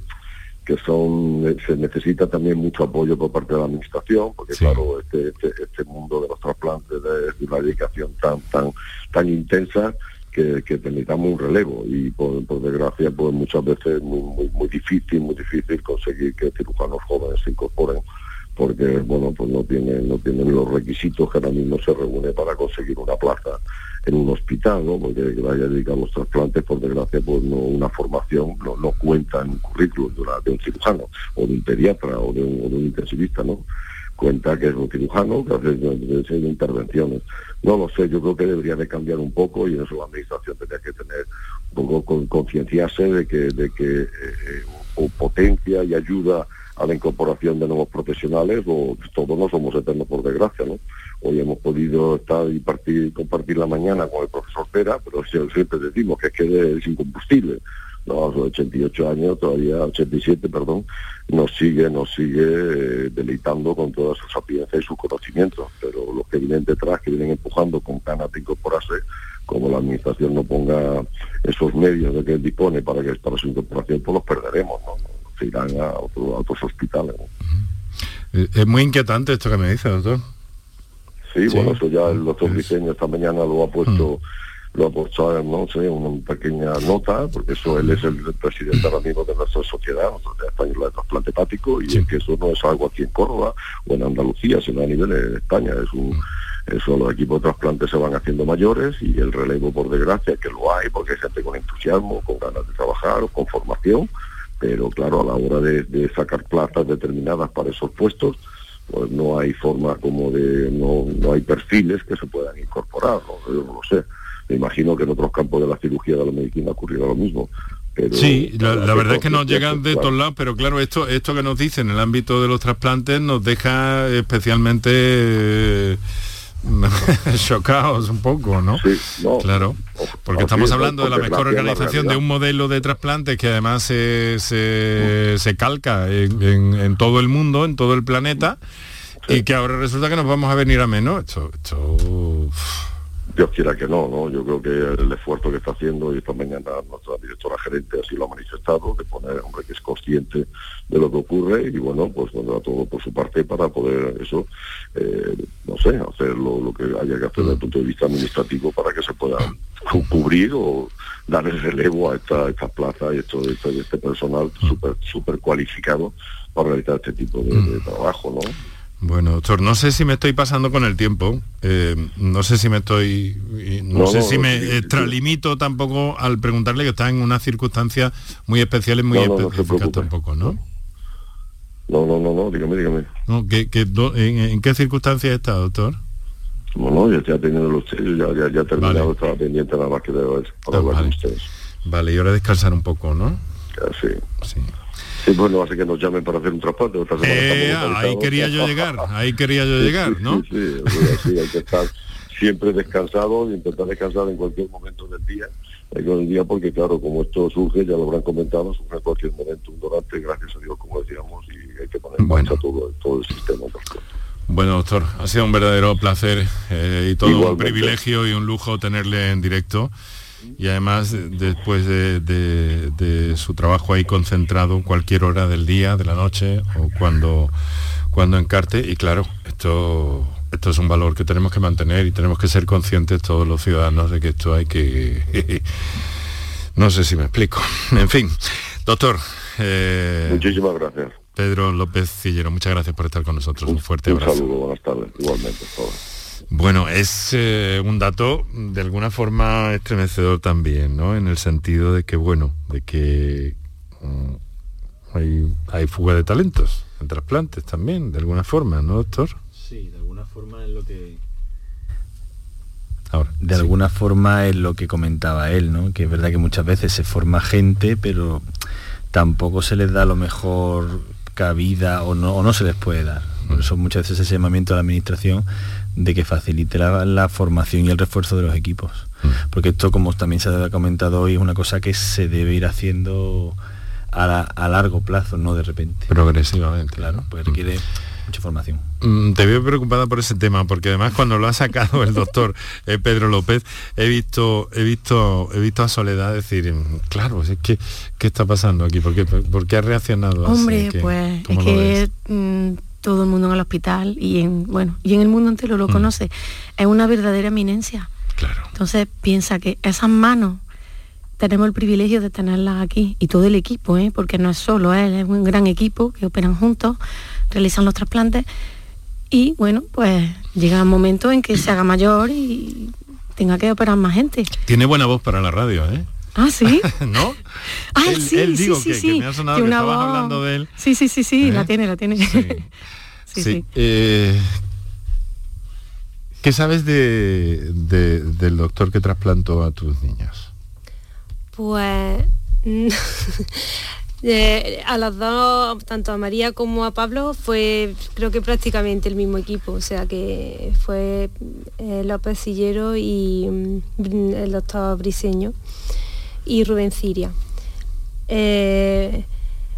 que son eh, se necesita también mucho apoyo por parte de la administración porque claro este, este, este, mundo de los trasplantes es de una dedicación tan tan tan intensa que, que un relevo y por, desgracia pues muchas veces es muy, muy muy difícil muy difícil conseguir que cirujanos jóvenes se incorporen porque bueno pues no tienen no tienen los requisitos que ahora mismo se reúne para conseguir una plaza en un hospital, ¿no? porque que vaya dedicado a los trasplantes, por desgracia, pues no, una formación no, no cuenta en un currículum de, un cirujano, o de un pediatra, o de un, intensivista, ¿no? Cuenta que es un cirujano que hace intervenciones. No lo sé, yo creo que debería de cambiar un poco y en eso la administración tendría que tener un poco concienciarse de que, de que eh, eh, potencia y ayuda a la incorporación de nuevos profesionales o todos no somos eternos por desgracia, ¿no? Hoy hemos podido estar y partir, compartir la mañana con el profesor Pera, pero siempre decimos que es que es incombustible. No, a los 88 años, todavía 87, perdón, nos sigue, nos sigue eh, deleitando con toda su sapiencia y sus conocimientos. Pero los que vienen detrás, que vienen empujando con ganas de incorporarse, como la administración no ponga esos medios de que él dispone para que para su incorporación, pues los perderemos, ¿no? Se irán a, otros hospitales. Eh, es muy inquietante esto que me dice, doctor. Sí, bueno, eso ya el doctor Diseño esta mañana lo ha puesto, mm. Lo no sé, una pequeña nota, porque eso él es el presidente ahora mismo de nuestra sociedad, de Española de trasplante hepático, y es que eso no es algo aquí en Córdoba o en Andalucía, sino a nivel de España, es un mm. eso los equipos de trasplante se van haciendo mayores y el relevo por desgracia que lo hay porque hay gente con entusiasmo, con ganas de trabajar, con formación, pero claro a la hora de, de sacar plazas determinadas para esos puestos, pues no hay forma como de, no, no hay perfiles que se puedan incorporar, ¿no? yo no lo sé. Me imagino que en otros campos de la cirugía de la medicina ocurrirá lo mismo. Pero sí, la, verdad es que nos llegan de todos lados, pero claro, esto, esto que nos dice en el ámbito de los trasplantes nos deja especialmente eh, chocados un poco, ¿no? Sí, no, claro, porque estamos hablando de la mejor organización de un modelo de trasplantes que además se, se, calca en, todo el mundo, en todo el planeta, y que ahora resulta que nos vamos a venir a menos. Esto, esto Dios quiera que no, ¿no? Yo creo que el esfuerzo que está haciendo y esta mañana nuestra directora gerente así lo ha manifestado, de poner hombre que es consciente de lo que ocurre y bueno, pues pondrá todo por su parte para poder eso, eh, no sé, hacer lo, que haya que hacer desde el punto de vista administrativo para que se pueda cubrir o dar el relevo a esta, estas plazas y esto, este, este personal súper super cualificado para realizar este tipo de, de trabajo, ¿no? Bueno, doctor, no sé si me estoy pasando con el tiempo, eh, no sé si me estoy, no, sé si me extralimito tampoco al preguntarle que está en una circunstancia muy especial y muy específica tampoco, ¿no? No, no, no, no, dígame, dígame. en, qué circunstancia está, doctor? Bueno, ya, ya teniendo usted, ya, ya, ya terminado, estaba pendiente nada más que de para ah, hablar con ustedes. Vale, y ahora descansar un poco, ¿no? sí. Sí. Sí, bueno, hace que nos llamen para hacer un trasplante. Eh, ahí quería yo llegar, ahí quería yo llegar, ¿no? Sí, sí, hay que estar siempre descansado y intentar descansar en cualquier momento del día, del día porque claro, como esto surge, ya lo habrán comentado, surge en cualquier momento un donante, gracias a Dios, como decíamos, y hay que poner en marcha todo, todo el sistema. Bueno, doctor, ha sido un verdadero placer eh, y todo un privilegio y un lujo tenerle en directo y además después de, su trabajo ahí concentrado cualquier hora del día, de la noche o cuando, cuando encarte y claro, esto, esto es un valor que tenemos que mantener y tenemos que ser conscientes todos los ciudadanos de que esto hay que... no sé si me explico. En fin, doctor. Eh, Muchísimas gracias. Pedro López Cillero, muchas gracias por estar con nosotros. Un, fuerte abrazo. Un saludo, buenas tardes, igualmente. Bueno, es eh, un dato de alguna forma estremecedor también, ¿no? En el sentido de que, bueno, de que mm, hay, fuga de talentos en trasplantes también, de alguna forma, ¿no, doctor? Sí, de alguna forma es lo que... Ahora, de alguna forma es lo que comentaba él, ¿no? Que es verdad que muchas veces se forma gente, pero tampoco se les da lo mejor cabida o no, o no se les puede dar. Por mm. eso muchas veces ese llamamiento a la administración de que facilite la, formación y el refuerzo de los equipos. Mm. Porque esto, como también se ha comentado hoy, es una cosa que se debe ir haciendo a, largo plazo, no de repente. Progresivamente. Claro, pues requiere mucha formación. Mm, te veo preocupada por ese tema, porque además cuando lo ha sacado el doctor eh, Pedro López, he visto, he visto, he visto a Soledad decir, claro, es que ¿qué está pasando aquí? ¿Por qué, ha reaccionado Hombre, pues es que todo el mundo en el hospital y en, bueno, y en el mundo entero lo mm. conoce. Es una verdadera eminencia. Claro. Entonces piensa que esas manos tenemos el privilegio de tenerlas aquí y todo el equipo, ¿eh? porque no es solo él, es un gran equipo que operan juntos, realizan los trasplantes y bueno, pues llega un momento en que se haga mayor y tenga que operar más gente. Tiene buena voz para la radio, ¿eh? Ah, sí. ¿No? Ah, sí, él, sí, digo sí, que, sí. me ha sonado que, estabas hablando de él. Sí, sí, sí, sí, la ¿Eh? tiene, la tiene. Sí, sí. Eh, ¿Qué sabes de, del doctor que trasplantó a tus niños? Pues eh, a los dos, tanto a María como a Pablo, fue creo que prácticamente el mismo equipo, o sea que fue López Sillero y mm, el doctor Briseño y Rubén Ciria. Eh,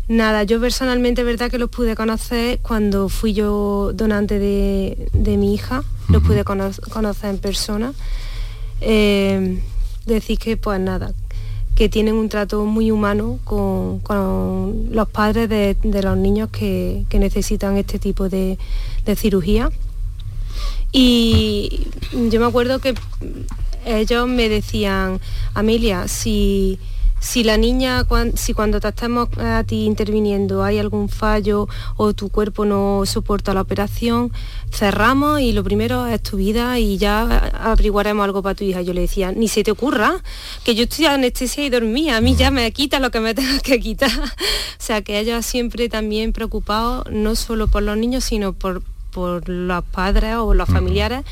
nada, yo personalmente, verdad que los pude conocer cuando fui yo donante de, mi hija, los pude conocer en persona. Eh, decir que, pues nada, que tienen un trato muy humano con, los padres de, los niños que, necesitan este tipo de, de cirugía. Y yo me acuerdo que ellos me decían, Amelia, si, si la niña, si cuando te estamos a ti interviniendo hay algún fallo o tu cuerpo no soporta la operación, cerramos y lo primero es tu vida y ya averiguaremos algo para tu hija. Yo le decía, ni se te ocurra, que yo estoy anestesia y dormía, a mí ya me quita lo que me tengas que quitar. o sea, que ella siempre también preocupado no solo por los niños, sino por por los padres o los familiares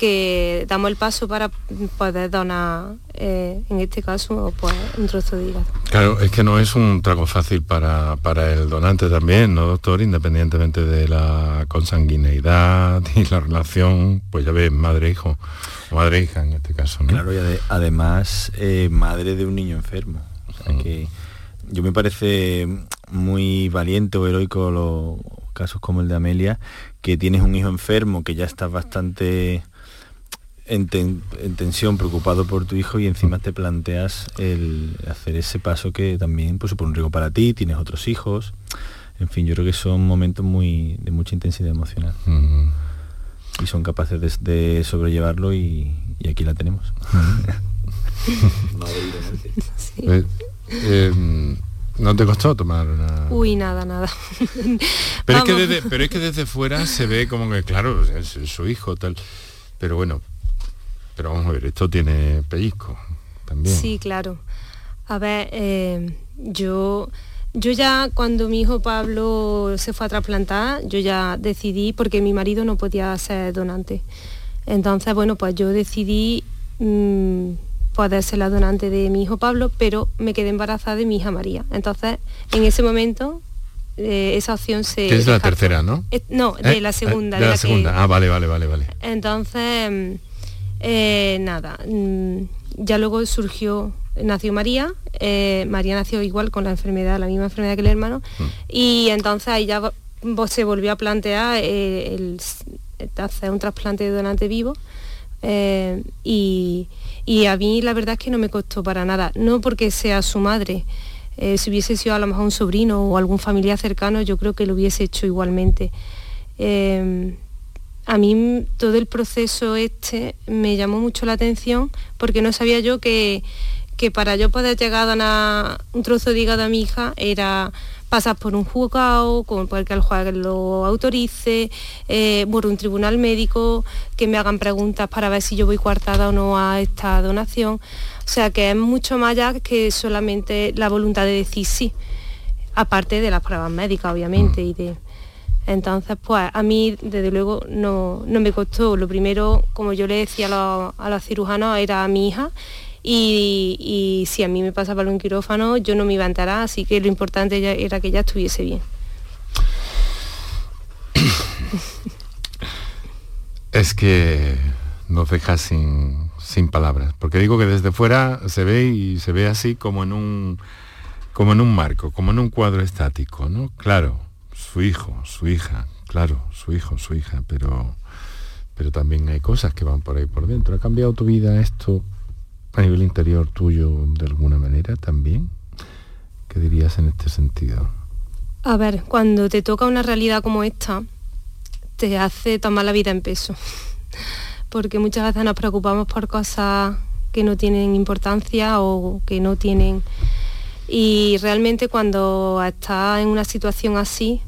que damos el paso para poder donar, eh, en este caso, pues, un trozo de hígado. Claro, es que no es un trago fácil para, para el donante también, ¿no, doctor? Independientemente de la consanguineidad y la relación, pues ya ves, madre-hijo, o madre-hija en este caso, ¿no? Claro, y además, eh, madre de un niño enfermo. que yo me parece muy valiente o heroico los casos como el de Amelia, que tienes un hijo enfermo, que ya estás bastante en, tensión, preocupado por tu hijo y encima te planteas el hacer ese paso que también pues, supone un riesgo para ti, tienes otros hijos. En fin, yo creo que son momentos muy de mucha intensidad emocional. Y son capaces de, sobrellevarlo y, aquí la tenemos. Eh, em, ¿No te costó tomar una...? Uy, nada, nada. pero, es que desde, pero es que desde fuera se ve como que, claro, es su hijo, tal. Pero bueno, pero vamos a ver, esto tiene pellizco también. Sí, claro. A ver, eh, yo, yo ya cuando mi hijo Pablo se fue a trasplantar, yo ya decidí, porque mi marido no podía ser donante. Entonces, bueno, pues yo decidí mm, poder ser la donante de mi hijo Pablo, pero me quedé embarazada de mi hija María. Entonces, en ese momento eh, esa opción se... es la tercera, ¿no? no, de ¿Eh? la segunda. De, la, segunda. Ah, vale, vale, vale, vale. Entonces eh, nada, mm, ya luego surgió, nació María, eh, María nació igual con la enfermedad, la misma enfermedad que el hermano, mm. y entonces ahí ya se volvió a plantear eh, el, hacer un trasplante de donante vivo. y, a mí la verdad es que no me costó para nada, no porque sea su madre, si hubiese sido a lo mejor un sobrino o algún familiar cercano, yo creo que lo hubiese hecho igualmente a mí todo el proceso este me llamó mucho la atención porque no sabía yo que, para yo poder llegar a un trozo de hígado a mi hija era pasar por un juzgado, como por que el juez lo autorice, eh, por un tribunal médico, que me hagan preguntas para ver si yo voy coartada o no a esta donación. O sea que es mucho más allá que solamente la voluntad de decir sí, aparte de las pruebas médicas, obviamente, y de entonces, pues a mí, desde luego, no, me costó. Lo primero, como yo le decía a los, cirujanos, era a mi hija. Y, si a mí me pasaba un quirófano, yo no me iba a enterar, así que lo importante era que ella estuviese bien. Es que nos deja sin, sin palabras, porque digo que desde fuera se ve y se ve así como en un como en un marco, como en un cuadro estático, ¿no? Claro, su hijo, su hija, claro, su hijo, su hija, pero, pero también hay cosas que van por ahí por dentro. ¿Ha cambiado tu vida esto a nivel interior tuyo de alguna manera también? ¿Qué dirías en este sentido? A ver, cuando te toca una realidad como esta, te hace tomar la vida en peso. Porque muchas veces nos preocupamos por cosas que no tienen importancia o que no tienen... Y realmente cuando estás en una situación así,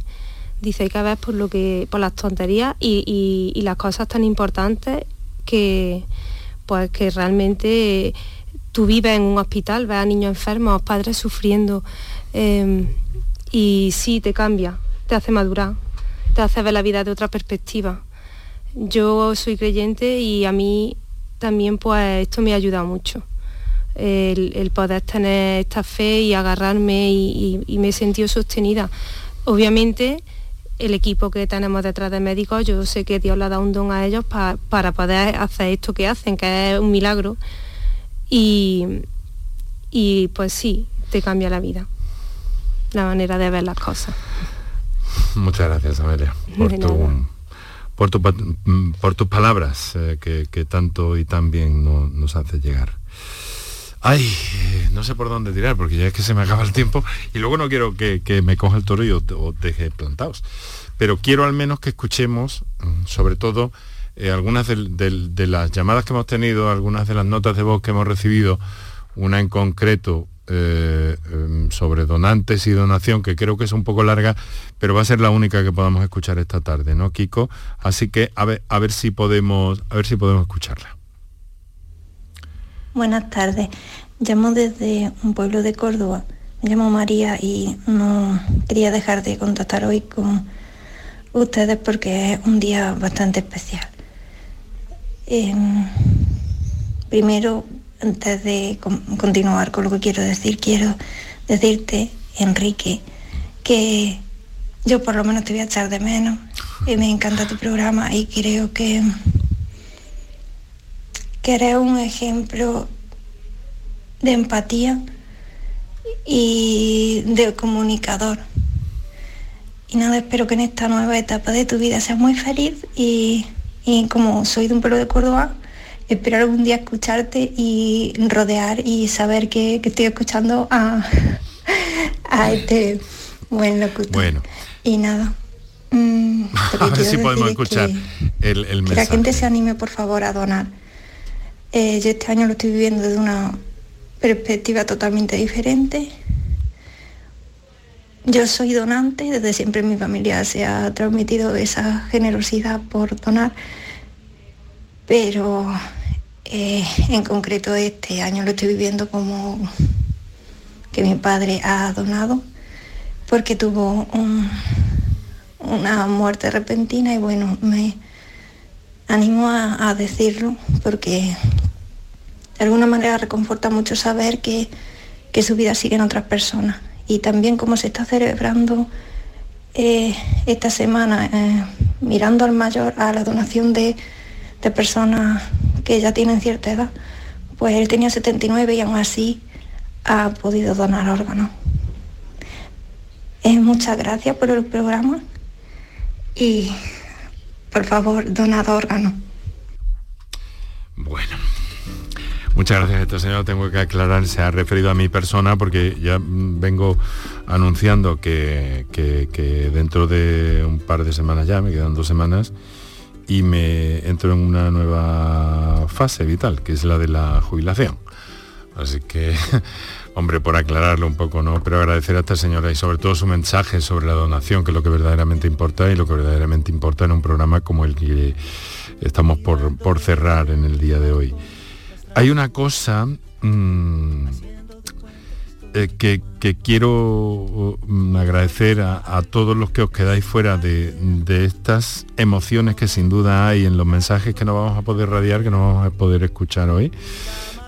dice que ver por lo que por las tonterías y, las cosas tan importantes que pues que realmente tú vives en un hospital, ves a niños enfermos, padres sufriendo em, y sí te cambia, te hace madurar, te hace ver la vida de otra perspectiva. Yo soy creyente y a mí también pues esto me ha ayudado mucho. El, poder tener esta fe y agarrarme y, y me he sentido sostenida. Obviamente el equipo que tenemos detrás de médicos, yo sé que Dios le ha dado un don a ellos para poder hacer esto que hacen, que es un milagro. Y, y pues sí, te cambia la vida, la manera de ver las cosas. Muchas gracias, Amelia, por, tu, por, tu, por tus palabras eh, que, tanto y tan bien nos hace llegar. Ay, no sé por dónde tirar, porque ya es que se me acaba el tiempo y luego no quiero que, me coja el toro y os, deje plantados. Pero quiero al menos que escuchemos, mm, sobre todo, eh, algunas de, las llamadas que hemos tenido, algunas de las notas de voz que hemos recibido, una en concreto eh, em, sobre donantes y donación, que creo que es un poco larga, pero va a ser la única que podamos escuchar esta tarde, ¿no, Kiko? Así que a ver, a ver si podemos, a ver si podemos escucharla. Buenas tardes. Llamo desde un pueblo de Córdoba. Me llamo María y no quería dejar de contactar hoy con, ustedes porque es un día bastante especial. Em, primero, antes de continuar con lo que quiero decir, quiero decirte, Enrique, que yo por lo menos te voy a echar de menos. Y me encanta tu programa y creo que, que eres un ejemplo de empatía y de comunicador. Y nada, espero que en esta nueva etapa de tu vida seas muy feliz y, como soy de un pueblo de Córdoba, espero algún día escucharte y rodear y saber que, estoy escuchando a, a este buen locutor. Bueno. Y nada. Mm, a ver si podemos escuchar el, el Que la gente se anime, por favor, a donar. Eh, yo este año lo estoy viviendo desde una perspectiva totalmente diferente. Yo soy donante, desde siempre en mi familia se ha transmitido esa generosidad por donar, pero eh, en concreto este año lo estoy viviendo como que mi padre ha donado porque tuvo una muerte repentina y bueno, me animo a decirlo porque de alguna manera reconforta mucho saber que, su vida sigue en otras personas. Y también como se está celebrando eh, esta semana, eh, mirando al mayor, a la donación de, personas que ya tienen cierta edad, pues él tenía 79 y aún así ha podido donar órganos. Eh, muchas gracias por el programa y por favor, donad órganos. Bueno, Muchas gracias, este señor. Tengo que aclarar, se ha referido a mi persona porque ya vengo anunciando que, dentro de un par de semanas ya, me quedan dos semanas, y me entro en una nueva fase vital, que es la de la jubilación. Así que, hombre, por aclararlo un poco, ¿no? Pero agradecer a esta señora y sobre todo su mensaje sobre la donación, que es lo que verdaderamente importa y lo que verdaderamente importa en un programa como el que estamos por cerrar en el día de hoy. Hay una cosa mm, eh, que, quiero mm, agradecer a, todos los que os quedáis fuera de, estas emociones que sin duda hay en los mensajes que no vamos a poder radiar, que no vamos a poder escuchar hoy,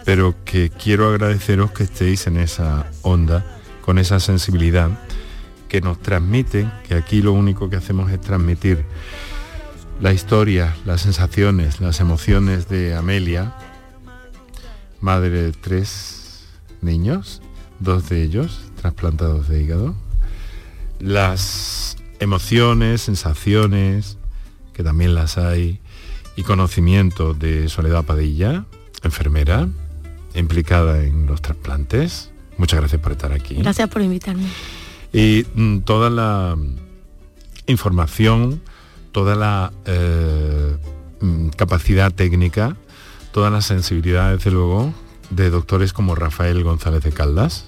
pero que quiero agradeceros que estéis en esa onda, con esa sensibilidad que nos transmite, que aquí lo único que hacemos es transmitir la historia, las sensaciones, las emociones de Amelia, madre de tres niños, dos de ellos trasplantados de hígado. Las emociones, sensaciones, que también las hay, y conocimiento de Soledad Padilla, enfermera, implicada en los trasplantes. Muchas gracias por estar aquí. Gracias por invitarme. Y mm, toda la información, toda la eh, mm, capacidad técnica toda la sensibilidad, desde luego, de doctores como Rafael González de Caldas,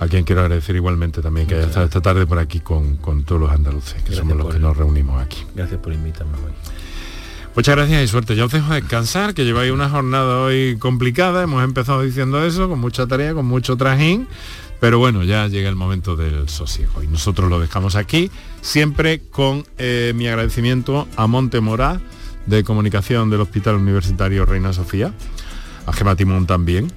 a quien quiero agradecer igualmente también que haya estado esta tarde por aquí con, todos los andaluces, que somos los que nos reunimos aquí. Gracias por invitarme hoy. Muchas gracias y suerte. Ya os dejo descansar, que lleváis una jornada hoy complicada. Hemos empezado diciendo eso, con mucha tarea, con mucho trajín. Pero bueno, ya llega el momento del sosiego y nosotros lo dejamos aquí, siempre con eh, mi agradecimiento a Monte Mora de Comunicación del Hospital Universitario Reina Sofía, a Gemma Timón también,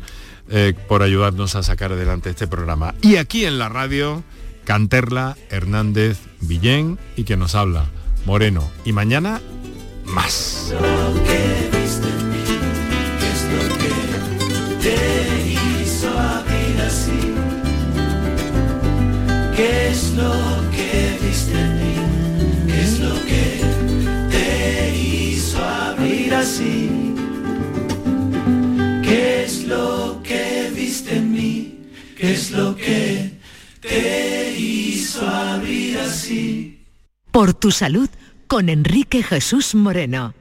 eh, por ayudarnos a sacar adelante este programa. Y aquí en la radio, Canterla, Hernández, Villén y que nos habla, Moreno. Y mañana, más. Así. ¿Qué es lo que viste en mí? ¿Qué es lo que te hizo abrir así? Por tu salud con Enrique Jesús Moreno.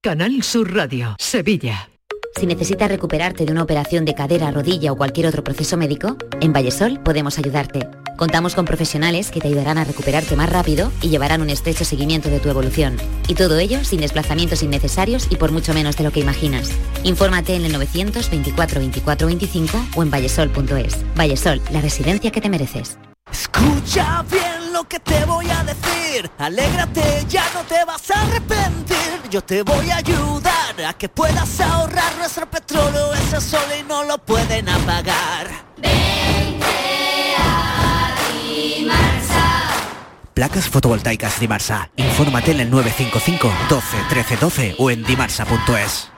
Canal Sur Radio, Sevilla. Si necesitas recuperarte de una operación de cadera, rodilla o cualquier otro proceso médico, en Vallesol podemos ayudarte. Contamos con profesionales que te ayudarán a recuperarte más rápido y llevarán un estrecho seguimiento de tu evolución. Y todo ello sin desplazamientos innecesarios y por mucho menos de lo que imaginas. Infórmate en el 924 24 25 o en vallesol.es. Vallesol, la residencia que te mereces. Escucha bien lo que te voy a decir. Alégrate, ya no te vas a arrepentir. Yo te voy a ayudar a que puedas ahorrar. Nuestro petróleo es el sol y no lo pueden apagar. Placas fotovoltaicas Dimarsa. Infórmate en el 955 12 13 12 o en dimarsa.es.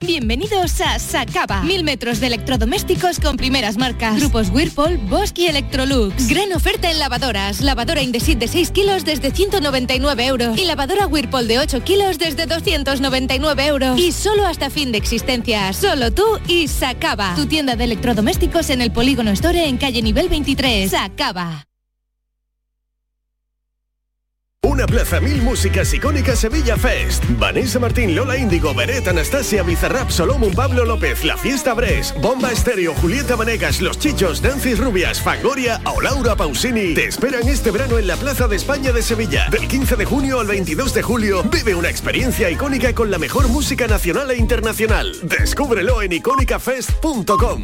Bienvenidos a Sacaba. Mil metros de electrodomésticos con primeras marcas. Grupos Whirlpool, Bosch y Electrolux. Gran oferta en lavadoras. Lavadora Indesit de 6 kilos desde 199 euros. Y lavadora Whirlpool de 8 kilos desde 299 euros. Y solo hasta fin de existencia. Solo tú y Sacaba. Tu tienda de electrodomésticos en el Polígono Store en calle nivel 23. Sacaba. Una plaza mil músicas icónicas Sevilla Fest. Vanessa Martín, Lola Índigo, Beret, Anastasia, Bizarrap, Solomon, Pablo López, La Fiesta Bres, Bomba Estéreo, Julieta Vanegas, Los Chichos, Nancy Rubias, Fangoria o Laura Pausini. Te esperan este verano en la Plaza de España de Sevilla. Del 15 de junio al 22 de julio, vive una experiencia icónica con la mejor música nacional e internacional. Descúbrelo en icónicafest.com.